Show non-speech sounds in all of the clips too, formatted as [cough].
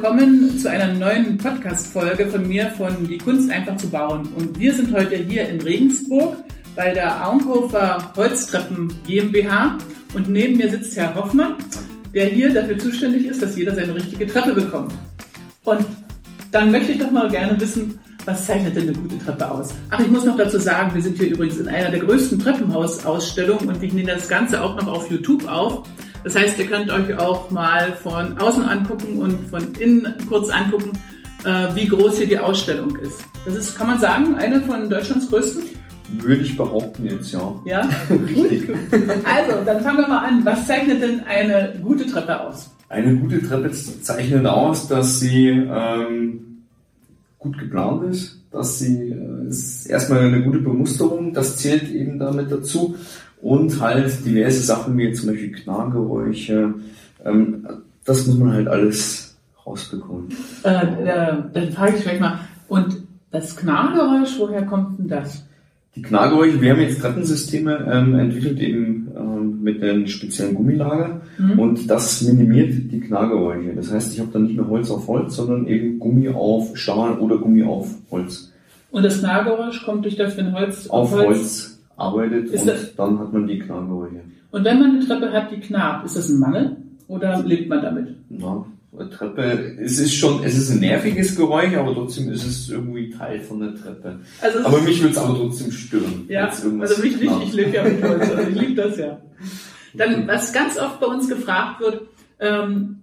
willkommen zu einer neuen Podcast-Folge von mir von Die Kunst einfach zu bauen. Und wir sind heute hier in Regensburg bei der Auenhofer Holztreppen GmbH und neben mir sitzt Herr Hoffmann, der hier dafür zuständig ist, dass jeder seine richtige Treppe bekommt. Und dann möchte ich doch mal gerne wissen, was zeichnet denn eine gute Treppe aus? Ach, ich muss noch dazu sagen, wir sind hier übrigens in einer der größten Treppenhausausstellungen und wir nehmen das Ganze auch noch auf YouTube auf. Das heißt, ihr könnt euch auch mal von außen angucken und von innen kurz angucken, äh, wie groß hier die Ausstellung ist. Das ist, kann man sagen, eine von Deutschlands größten? Würde ich behaupten jetzt, ja. Ja? [laughs] Richtig. Also, dann fangen wir mal an. Was zeichnet denn eine gute Treppe aus? Eine gute Treppe zeichnet aus, dass sie ähm, gut geplant ist, dass sie äh, ist erstmal eine gute Bemusterung, das zählt eben damit dazu und halt diverse Sachen wie zum Beispiel Knargeräusche. Ähm, das muss man halt alles rausbekommen. Äh, äh, dann frage ich vielleicht mal, und das Knargeräusch, woher kommt denn das? Die Knargeräusche, wir haben jetzt Treppensysteme ähm, entwickelt eben ähm, mit einem speziellen Gummilager mhm. und das minimiert die Knargeräusche. Das heißt, ich habe dann nicht mehr Holz auf Holz, sondern eben Gummi auf Stahl oder Gummi auf Holz. Und das Knargeräusch kommt durch das, wenn Holz auf, auf Holz, Holz arbeitet ist und das, dann hat man die Knarrgeräusche. Und wenn man eine Treppe hat, die knarrt, ist das ein Mangel oder lebt man damit? Ja, eine Treppe, es ist schon, es ist ein nerviges Geräusch, aber trotzdem ist es irgendwie Teil von der Treppe. Also aber mich würde es aber trotzdem stören. Ja, also mich nicht, ich lebe ja mit Holz, also ich liebe das ja. Dann, [laughs] was ganz oft bei uns gefragt wird, ähm,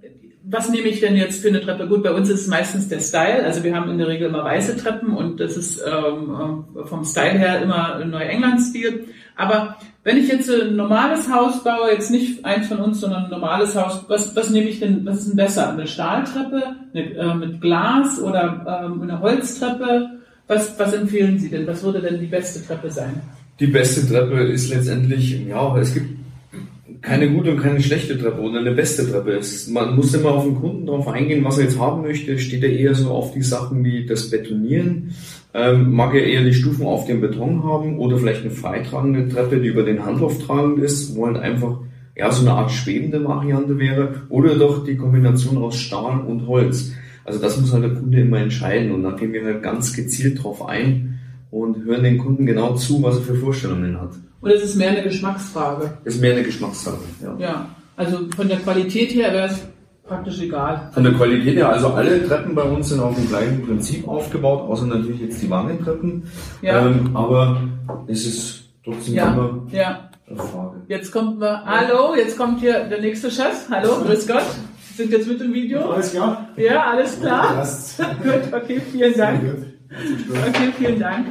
was nehme ich denn jetzt für eine Treppe? Gut, bei uns ist es meistens der Style. Also wir haben in der Regel immer weiße Treppen und das ist ähm, äh, vom Style her immer Neuengland-Stil. Aber wenn ich jetzt ein normales Haus baue, jetzt nicht eins von uns, sondern ein normales Haus, was, was nehme ich denn, was ist denn besser? Eine Stahltreppe eine, äh, mit Glas oder ähm, eine Holztreppe? Was, was empfehlen Sie denn? Was würde denn die beste Treppe sein? Die beste Treppe ist letztendlich, ja, es gibt keine gute und keine schlechte Treppe oder eine beste Treppe ist. Man muss immer auf den Kunden darauf eingehen, was er jetzt haben möchte. Steht er eher so auf die Sachen wie das Betonieren? Ähm, mag er eher die Stufen auf dem Beton haben oder vielleicht eine freitragende Treppe, die über den Handlauf tragend ist, wo halt einfach ja, so eine Art schwebende Variante wäre oder doch die Kombination aus Stahl und Holz. Also das muss halt der Kunde immer entscheiden und da gehen wir halt ganz gezielt drauf ein und hören den Kunden genau zu, was er für Vorstellungen hat. Es ist mehr eine Geschmacksfrage? Es ist mehr eine Geschmacksfrage, ja. Ja, also von der Qualität her wäre es praktisch egal. Von der Qualität her, also alle Treppen bei uns sind auf dem gleichen Prinzip aufgebaut, außer natürlich jetzt die Wangentreppen. Ja. Ähm, aber es ist trotzdem ja. immer ja. eine Frage. Jetzt kommt wir, hallo, jetzt kommt hier der nächste Chef. Hallo, grüß Gott. Sind jetzt mit dem Video? Alles klar? Ja, alles klar. [laughs] Gut, okay, vielen Dank. Okay, vielen Dank.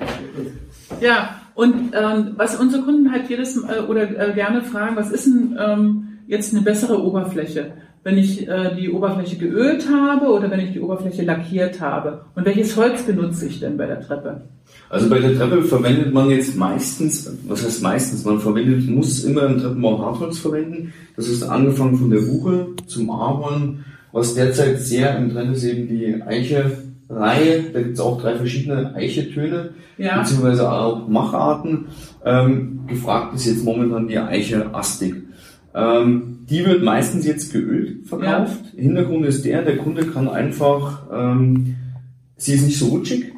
Ja, und ähm, was unsere Kunden halt jedes äh, oder äh, gerne fragen, was ist denn ähm, jetzt eine bessere Oberfläche? Wenn ich äh, die Oberfläche geölt habe oder wenn ich die Oberfläche lackiert habe? Und welches Holz benutze ich denn bei der Treppe? Also bei der Treppe verwendet man jetzt meistens, was heißt meistens, man verwendet, muss immer im Treppenbau Hartholz verwenden. Das ist angefangen von der Buche zum Ahorn, was derzeit sehr im Trend ist, eben die Eiche, Reihe, da gibt es auch drei verschiedene Eichetöne, ja. beziehungsweise auch Macharten. Ähm, gefragt ist jetzt momentan die Eiche Astig. Ähm, die wird meistens jetzt geölt verkauft. Ja. Hintergrund ist der, der Kunde kann einfach, ähm, sie ist nicht so rutschig,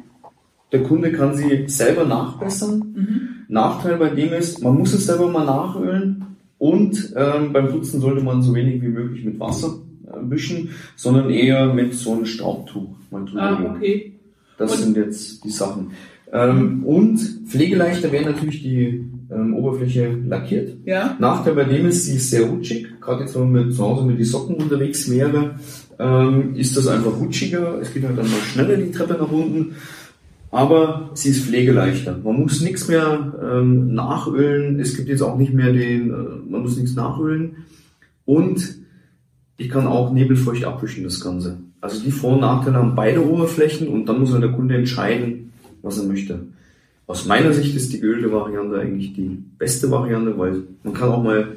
der Kunde kann sie selber nachbessern. Mhm. Nachteil bei dem ist, man muss es selber mal nachölen und ähm, beim Putzen sollte man so wenig wie möglich mit Wasser wischen, sondern eher mit so einem Staubtuch mal drüber ah, okay. Das und sind jetzt die Sachen. Ähm, und pflegeleichter wäre natürlich die ähm, Oberfläche lackiert. Ja. Nachteil bei dem ist, sie ist sehr rutschig. Gerade jetzt, wenn man zu Hause mit die Socken unterwegs wäre, ähm, ist das einfach rutschiger. Es geht halt dann mal schneller die Treppe nach unten. Aber sie ist pflegeleichter. Man muss nichts mehr ähm, nachölen. Es gibt jetzt auch nicht mehr den, äh, man muss nichts nachölen. Und ich kann auch nebelfeucht abwischen, das Ganze. Also die Vor- und Nachteile haben beide Oberflächen und dann muss der Kunde entscheiden, was er möchte. Aus meiner Sicht ist die geölte Variante eigentlich die beste Variante, weil man kann auch mal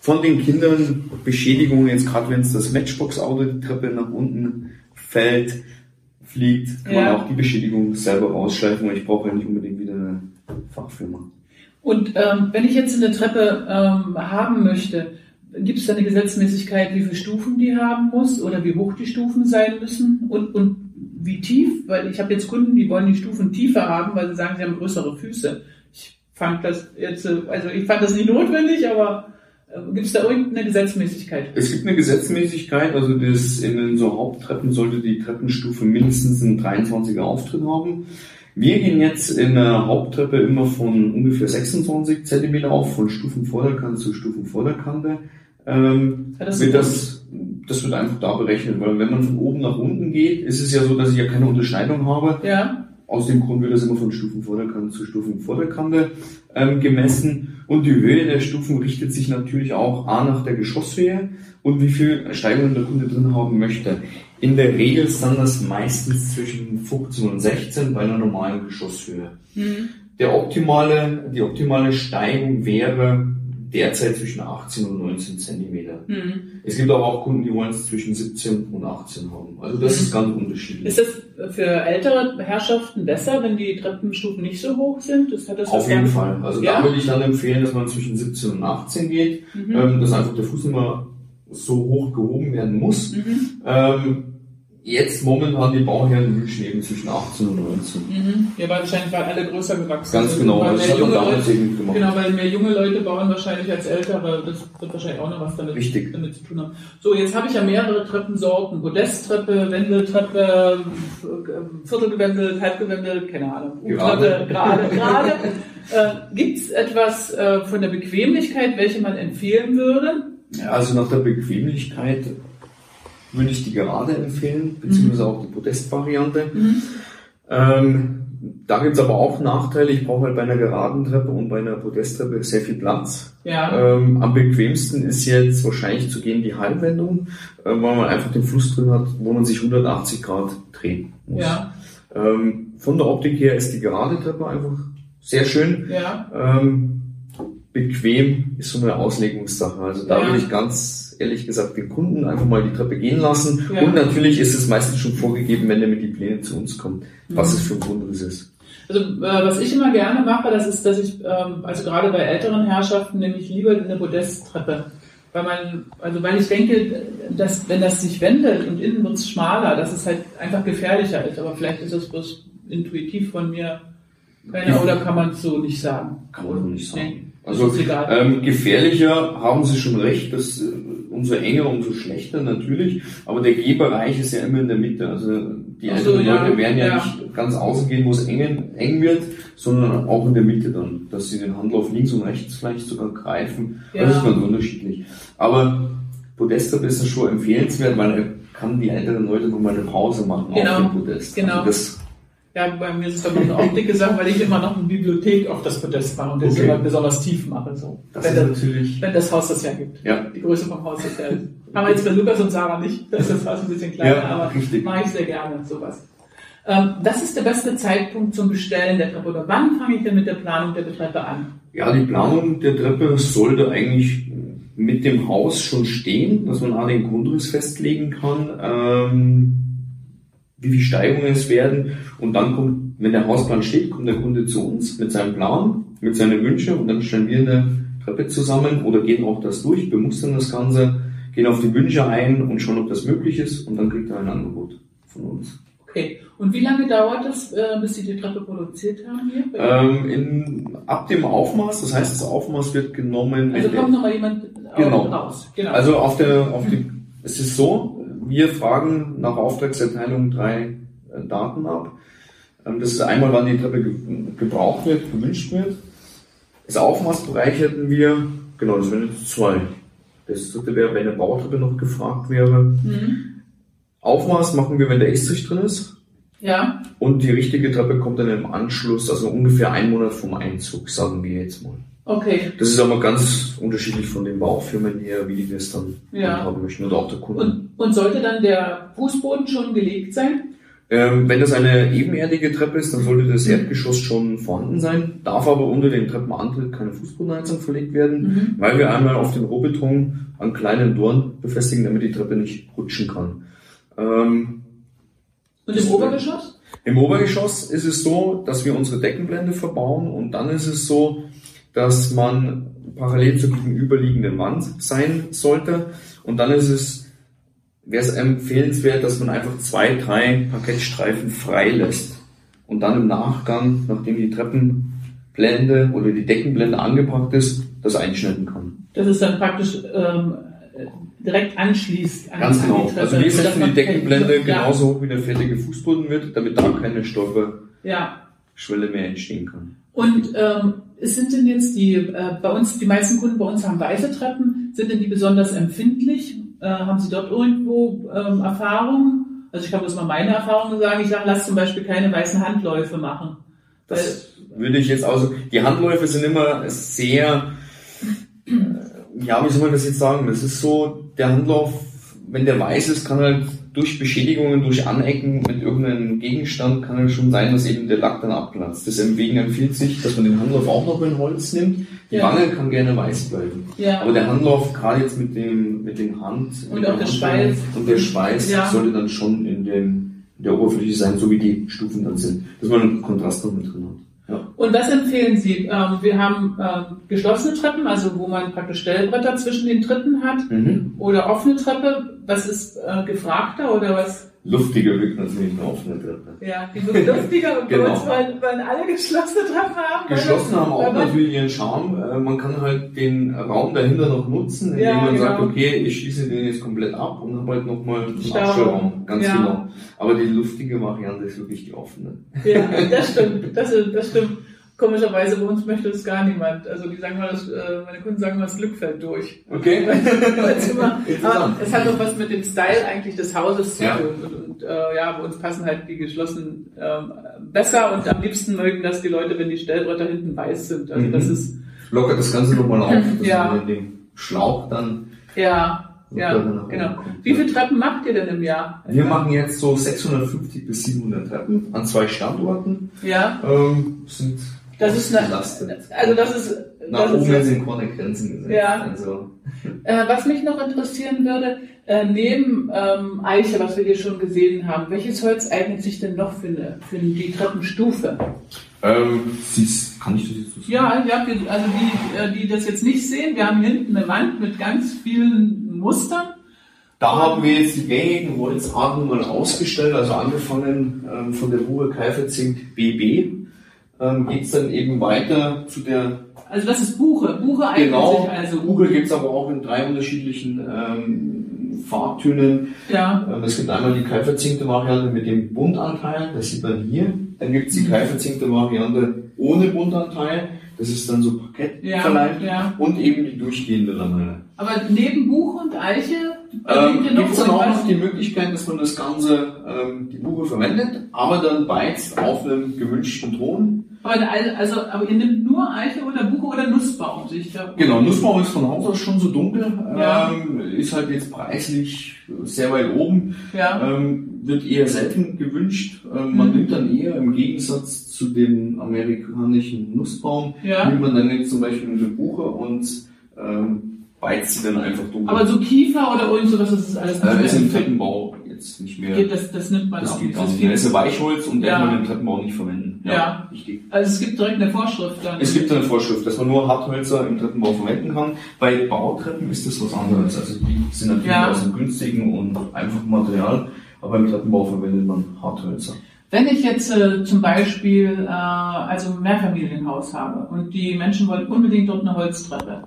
von den Kindern Beschädigungen, jetzt gerade wenn es das Matchbox-Auto die Treppe nach unten fällt, fliegt, kann ja. man auch die Beschädigung selber rausschleifen, weil ich brauche ja nicht unbedingt wieder eine Fachfirma. Und ähm, wenn ich jetzt eine Treppe ähm, haben möchte, Gibt es da eine Gesetzmäßigkeit, wie viele Stufen die haben muss oder wie hoch die Stufen sein müssen und, und wie tief? Weil ich habe jetzt Kunden, die wollen die Stufen tiefer haben, weil sie sagen, sie haben größere Füße. Ich fand das jetzt, also ich fand das nicht notwendig, aber äh, gibt es da irgendeine Gesetzmäßigkeit? Es gibt eine Gesetzmäßigkeit, also das in so Haupttreppen sollte die Treppenstufe mindestens einen 23er Auftritt haben. Wir gehen jetzt in der Haupttreppe immer von ungefähr 26 cm auf, von Stufenvorderkante zu Stufenvorderkante. Ähm, das, wird das, das wird einfach da berechnet, weil wenn man von oben nach unten geht, ist es ja so, dass ich ja keine Unterscheidung habe. Ja. Aus dem Grund wird das immer von Stufenvorderkante zu Stufenvorderkante ähm, gemessen. Und die Höhe der Stufen richtet sich natürlich auch A nach der Geschosshöhe und wie viel Steigerung der Kunde drin haben möchte. In der Regel sind das meistens zwischen 15 und 16 bei einer normalen Geschosshöhe. Mhm. Der optimale, die optimale Steigung wäre derzeit zwischen 18 und 19 Zentimeter. Mhm. Es gibt aber auch Kunden, die wollen es zwischen 17 und 18 haben. Also das mhm. ist ganz unterschiedlich. Ist das für ältere Herrschaften besser, wenn die Treppenstufen nicht so hoch sind? Das hat das Auf jeden Fall. Also ja? da würde ich dann empfehlen, dass man zwischen 17 und 18 geht, mhm. ähm, dass einfach der Fuß immer so hoch gehoben werden muss. Mhm. Ähm, jetzt momentan die Bauherren wünschen eben zwischen 18 und 19. Mhm. Ja, weil wahrscheinlich weil alle größer gewachsen Ganz sind. genau, das hat man damals Leute, eben gemacht. Genau, weil mehr junge Leute bauen wahrscheinlich als ältere, das wird wahrscheinlich auch noch was damit, damit zu tun haben. So, jetzt habe ich ja mehrere Treppensorten. Podesttreppe, Wendeltreppe, Viertelgewendelt, Halbgewendelt, keine Ahnung. Gerade. Gerade, gerade. [laughs] äh, Gibt es etwas äh, von der Bequemlichkeit, welche man empfehlen würde? Ja, also nach der Bequemlichkeit würde ich die gerade empfehlen, beziehungsweise mhm. auch die Podestvariante. Mhm. Ähm, da gibt's aber auch Nachteile. Ich brauche halt bei einer geraden Treppe und bei einer Podesttreppe sehr viel Platz. Ja. Ähm, am bequemsten ist jetzt wahrscheinlich zu gehen die Halbwendung, äh, weil man einfach den Fluss drin hat, wo man sich 180 Grad drehen muss. Ja. Ähm, von der Optik her ist die gerade Treppe einfach sehr schön. Ja. Ähm, bequem ist so eine Auslegungssache. Also da ja. würde ich ganz ehrlich gesagt den Kunden einfach mal die Treppe gehen lassen. Ja. Und natürlich ist es meistens schon vorgegeben, wenn er mit die Pläne zu uns kommt, was mhm. es für ein Grundriss ist. Also äh, was ich immer gerne mache, das ist, dass ich, ähm, also gerade bei älteren Herrschaften, nämlich lieber eine Podesttreppe. Weil man, also weil ich denke, dass wenn das sich wendet und innen wird es schmaler, dass es halt einfach gefährlicher ist. Aber vielleicht ist das bloß intuitiv von mir keiner, oder kann man es so nicht sagen? Kann man so nicht sagen. Nee. Also ähm, gefährlicher haben Sie schon recht, dass äh, umso enger, umso schlechter natürlich. Aber der Gehbereich ist ja immer in der Mitte. Also die so, älteren ja, Leute werden ja, ja, nicht ganz außen gehen, wo es eng, eng wird, sondern auch in der Mitte dann, dass sie den Handlauf links und rechts vielleicht sogar greifen. Ja. Das ist ganz unterschiedlich. Aber Podest ist das schon empfehlenswert, weil er kann die älteren Leute nochmal eine Pause machen genau. auf dem Podest. Genau. Also ja, bei mir ist es dann noch eine [laughs] Optik Sache, weil ich immer noch eine Bibliothek auf das Podest mache und das okay. immer besonders tief mache. So. Das wenn, das, natürlich wenn das Haus das hergibt. Ja. Die Größe vom Haus das hergibt. Haben wir jetzt bei Lukas und Sarah nicht, das ist das Haus ein bisschen kleiner, ja, aber richtig. mache ich sehr gerne sowas. Ähm, das ist der beste Zeitpunkt zum Bestellen der Treppe. Oder wann fange ich denn mit der Planung der Treppe an? Ja, die Planung der Treppe sollte eigentlich mit dem Haus schon stehen, dass man auch den Grundriss festlegen kann. Ähm, wie viel Steigungen es werden. Und dann kommt, wenn der Hausplan steht, kommt der Kunde zu uns mit seinem Plan, mit seinen Wünschen und dann stellen wir eine Treppe zusammen oder gehen auch das durch, bemustern das Ganze, gehen auf die Wünsche ein und schauen, ob das möglich ist und dann kriegt er ein Angebot von uns. Okay. Und wie lange dauert das, äh, bis Sie die Treppe produziert haben hier? Ähm, in, ab dem Aufmaß, das heißt, das Aufmaß wird genommen. Also kommt nochmal jemand genau. raus. Genau. Also auf der, auf die, es ist so, wir fragen nach Auftragserteilung drei äh, Daten ab. Ähm, das ist einmal, wann die Treppe gebraucht wird, gewünscht wird. Das Aufmaßbereich hätten wir, genau, das wären jetzt zwei. Das dritte wäre, wenn eine Bautreppe noch gefragt wäre. Mhm. Aufmaß machen wir, wenn der Estrich drin ist. Ja. Und die richtige Treppe kommt dann im Anschluss, also ungefähr einen Monat vom Einzug, sagen wir jetzt mal. Okay. Das ist aber ganz unterschiedlich von den Baufirmen her, wie die das dann ja. haben möchten oder auch der Kunde. Und, und sollte dann der Fußboden schon gelegt sein? Ähm, wenn das eine ebenerdige Treppe ist, dann sollte das Erdgeschoss schon vorhanden sein, darf aber unter dem Treppenantritt keine Fußbodenheizung verlegt werden, mhm. weil wir einmal auf den Rohbeton an kleinen Dorn befestigen, damit die Treppe nicht rutschen kann. Ähm, und im Obergeschoss? Im Obergeschoss ist es so, dass wir unsere Deckenblende verbauen und dann ist es so, dass man parallel zur gegenüberliegenden Wand sein sollte. Und dann ist es, wäre es empfehlenswert, dass man einfach zwei, drei Parkettstreifen frei lässt. Und dann im Nachgang, nachdem die Treppenblende oder die Deckenblende angebracht ist, das einschneiden kann. Das ist dann praktisch ähm, direkt anschließt. An, Ganz genau. An also wir setzen die Deckenblende ja. genauso hoch, wie der fertige Fußboden wird, damit da keine Stolperschwelle ja. mehr entstehen kann. Und ähm, sind denn jetzt die, äh, bei uns, die meisten Kunden bei uns haben weiße Treppen, sind denn die besonders empfindlich? Äh, haben Sie dort irgendwo ähm, Erfahrungen? Also ich kann bloß mal meine Erfahrungen sagen. Ich sage, lass zum Beispiel keine weißen Handläufe machen. Das würde ich jetzt auch Die Handläufe sind immer sehr, äh, ja, wie soll man das jetzt sagen? Das ist so, der Handlauf, wenn der weiß ist, kann halt durch Beschädigungen, durch Anecken mit irgendeinem Gegenstand kann es schon sein, dass eben der Lack dann abplatzt. Deswegen empfiehlt sich, dass man den Handlauf auch noch in Holz nimmt. Die ja. Wange kann gerne weiß bleiben. Ja. Aber der Handlauf, gerade jetzt mit dem, mit dem Hand und auch der Schweiß und der Schweiß ja. sollte dann schon in, dem, in der Oberfläche sein, so wie die Stufen dann sind, dass man einen Kontrast noch mit drin hat. Und was empfehlen Sie? Ähm, wir haben ähm, geschlossene Treppen, also wo man praktisch Stellbretter zwischen den Tritten hat, mhm. oder offene Treppe. Was ist äh, gefragter oder was? Luftiger wirkt natürlich eine offene Treppe. Ja, die luftiger und genau. bei uns wollen, wollen alle geschlossene Treppen haben. Geschlossene haben auch natürlich ihren Charme. Äh, man kann halt den Raum dahinter noch nutzen, indem ja, man genau. sagt, okay, ich schließe den jetzt komplett ab und habe halt nochmal einen Abstellraum. Ganz ja. genau. Aber die luftige Variante ist wirklich die offene. Ja, das stimmt. Das, das stimmt. Komischerweise bei uns möchte es gar niemand. Also die sagen mal, das, äh, meine Kunden sagen mal, das Glück fällt durch. Okay. [laughs] immer, [laughs] aber es hat auch was mit dem Style eigentlich des Hauses zu tun. Und, und äh, ja, bei uns passen halt die geschlossenen ähm, besser und am liebsten mögen das die Leute, wenn die Stellbretter hinten weiß sind. Also mhm. das ist lockert das Ganze nochmal auf, [laughs] dass ja. man den Schlauch dann ja. Ja, genau. Wie viele Treppen macht ihr denn im Jahr? Wir machen jetzt so 650 bis 700 Treppen an zwei Standorten. Ja. Ähm, sind das ist eine, also das ist, nach oben ist, sind keine Grenzen gesetzt. Ja. Also. Äh, was mich noch interessieren würde, äh, neben ähm, Eiche, was wir hier schon gesehen haben, welches Holz eignet sich denn noch für, eine, für die Treppenstufe? Ähm, siehst, kann ich das jetzt so sagen? Ja, ja also die, äh, die das jetzt nicht sehen, wir haben hinten eine Wand mit ganz vielen Mustern. Da haben wir jetzt die gängigen Holzarten mal ausgestellt, also angefangen ähm, von der Ruhe Kaiferzink BB ähm, geht es dann eben weiter zu der. Also das ist Buche. Buche eignet genau, sich also. Buche gibt es aber auch in drei unterschiedlichen ähm, Farbtönen. Ja. Ähm, es gibt einmal die kaltverzinkte Variante mit dem Buntanteil, das sieht man hier. Dann gibt es die mhm. kaltverzinkte Variante ohne Buntanteil. Das ist dann so Parkett ja. Ja. Und eben die durchgehende Lamelle. Aber neben Buche und Eiche ähm, gibt es dann auch noch die Möglichkeit, dass man das Ganze, ähm, die Buche verwendet, aber dann beizt auf einem gewünschten Ton. Aber, also, aber ihr nehmt nur Eiche oder Buche oder Nussbaum? Ich glaub, genau, Nussbaum ist von Haus aus schon so dunkel, ja. ähm, ist halt jetzt preislich sehr weit oben, ja. ähm, wird eher selten gewünscht. Ähm, man mhm. nimmt dann eher im Gegensatz zu dem amerikanischen Nussbaum, ja. nimmt man dann jetzt zum Beispiel eine Buche und ähm, beizt sie dann einfach dunkel. Aber so Kiefer oder irgend sowas, das ist alles nicht äh, ist im Treppenbau jetzt nicht mehr. Geht, das, das nimmt man das auch nicht. Das ist ein Weichholz und der ja. kann man im Treppenbau nicht verwenden. Ja, ja. Richtig. Also es gibt direkt eine Vorschrift dann. Es gibt eine Vorschrift, dass man nur Harthölzer im Treppenbau verwenden kann. Bei Bautreppen ist das was anderes. Also die sind natürlich ja. aus dem günstigen und einfachen Material, aber im Treppenbau verwendet man Harthölzer. Wenn ich jetzt äh, zum Beispiel äh, also ein Mehrfamilienhaus habe und die Menschen wollen unbedingt dort eine Holztreppe,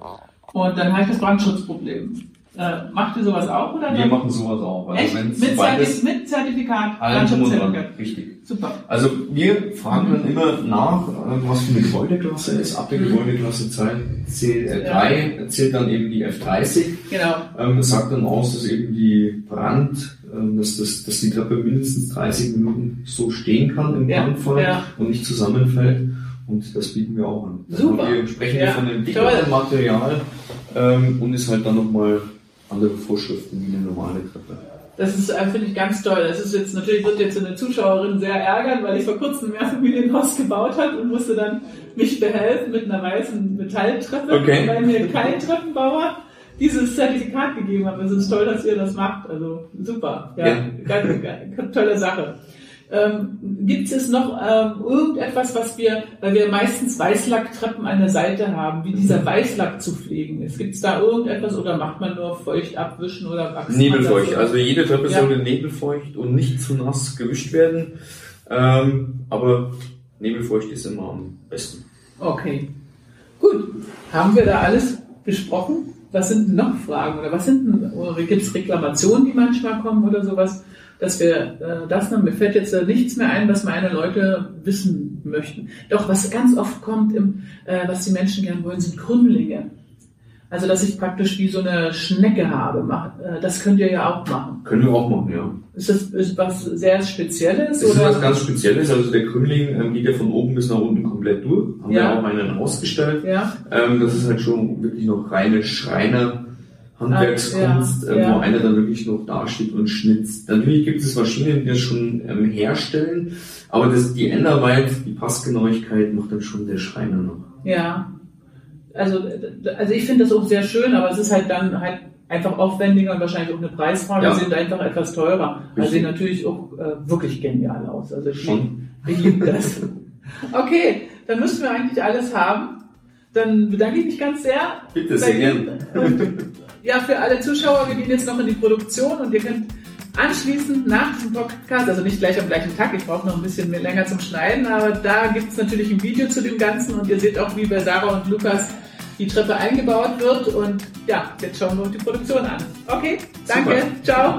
und dann habe ich das Brandschutzproblem. Äh, macht ihr sowas auch? Oder wir machen sowas auch. Also Echt? Mit, Zertif mit Zertifikat? Brandschutzertifikat. Richtig. Super. Also wir fragen mhm. dann immer nach, äh, was für eine Gebäudeklasse ist. Ab der mhm. Gebäudeklasse 3 zählt, äh, zählt dann eben die F30. Genau. Ähm, sagt dann aus, dass eben die Brand, ähm, dass, das, dass die Treppe mindestens 30 Minuten so stehen kann im ja. Brandfall ja. und nicht zusammenfällt. Und das bieten wir auch an. Super. Wir sprechen ja. von dem dickeren Material ähm, und ist halt dann nochmal andere Vorschriften wie eine normale Treppe. Das ist, äh, finde ich, ganz toll. Das ist jetzt, natürlich wird jetzt eine Zuschauerin sehr ärgern, weil ich vor kurzem ein Mehrfamilienhaus gebaut habe und musste dann mich behelfen mit einer weißen Metalltreppe, okay. weil mir kein Treppenbauer dieses Zertifikat gegeben hat. Es ist toll, dass ihr das macht. Also super. Ja, ja. Ganz, ganz, tolle Sache. Ähm, Gibt es noch ähm, irgendetwas, was wir, weil wir meistens Weißlacktreppen an der Seite haben, wie dieser Weißlack zu pflegen ist? Gibt es da irgendetwas oder macht man nur feucht abwischen oder wachsen? Nebelfeucht. Also jede Treppe ja. sollte nebelfeucht und nicht zu nass gewischt werden. Ähm, aber nebelfeucht ist immer am besten. Okay. Gut. Haben wir da alles besprochen? Was sind noch Fragen oder was sind gibt es Reklamationen, die manchmal kommen oder sowas? Dass wir äh, das, mir fällt jetzt äh, nichts mehr ein, was meine Leute wissen möchten. Doch was ganz oft kommt, im, äh, was die Menschen gern wollen, sind Krümmlinge. Also dass ich praktisch wie so eine Schnecke habe. Äh, das könnt ihr ja auch machen. Können wir auch machen, ja. Ist das ist was sehr Spezielles? Das ist was ganz Spezielles. Also der Krümmling ähm, geht ja von oben bis nach unten komplett durch. Haben ja. wir auch einen ausgestellt. Ja. Ähm, das ist halt schon wirklich noch reine Schreiner. Handwerkskunst, ja, ja. wo einer dann wirklich noch dasteht und schnitzt. Natürlich gibt es Maschinen, die das schon ähm, herstellen, aber das, die Endarbeit, die Passgenauigkeit macht dann schon der Schreiner noch. Ja, also, also ich finde das auch sehr schön, aber es ist halt dann halt einfach aufwendiger und wahrscheinlich auch eine Preisfrage, ja. sind einfach etwas teurer. Richtig. Also sehen natürlich auch äh, wirklich genial aus. Also ich, Schon. ich liebe das. Okay, dann müssen wir eigentlich alles haben. Dann bedanke ich mich ganz sehr. Bitte, sehr gerne. [laughs] ja, für alle Zuschauer, wir gehen jetzt noch in die Produktion und ihr könnt anschließend nach dem Podcast, also nicht gleich am gleichen Tag, ich brauche noch ein bisschen mehr länger zum Schneiden, aber da gibt es natürlich ein Video zu dem Ganzen und ihr seht auch, wie bei Sarah und Lukas die Treppe eingebaut wird und ja, jetzt schauen wir uns die Produktion an. Okay, danke, Super. ciao.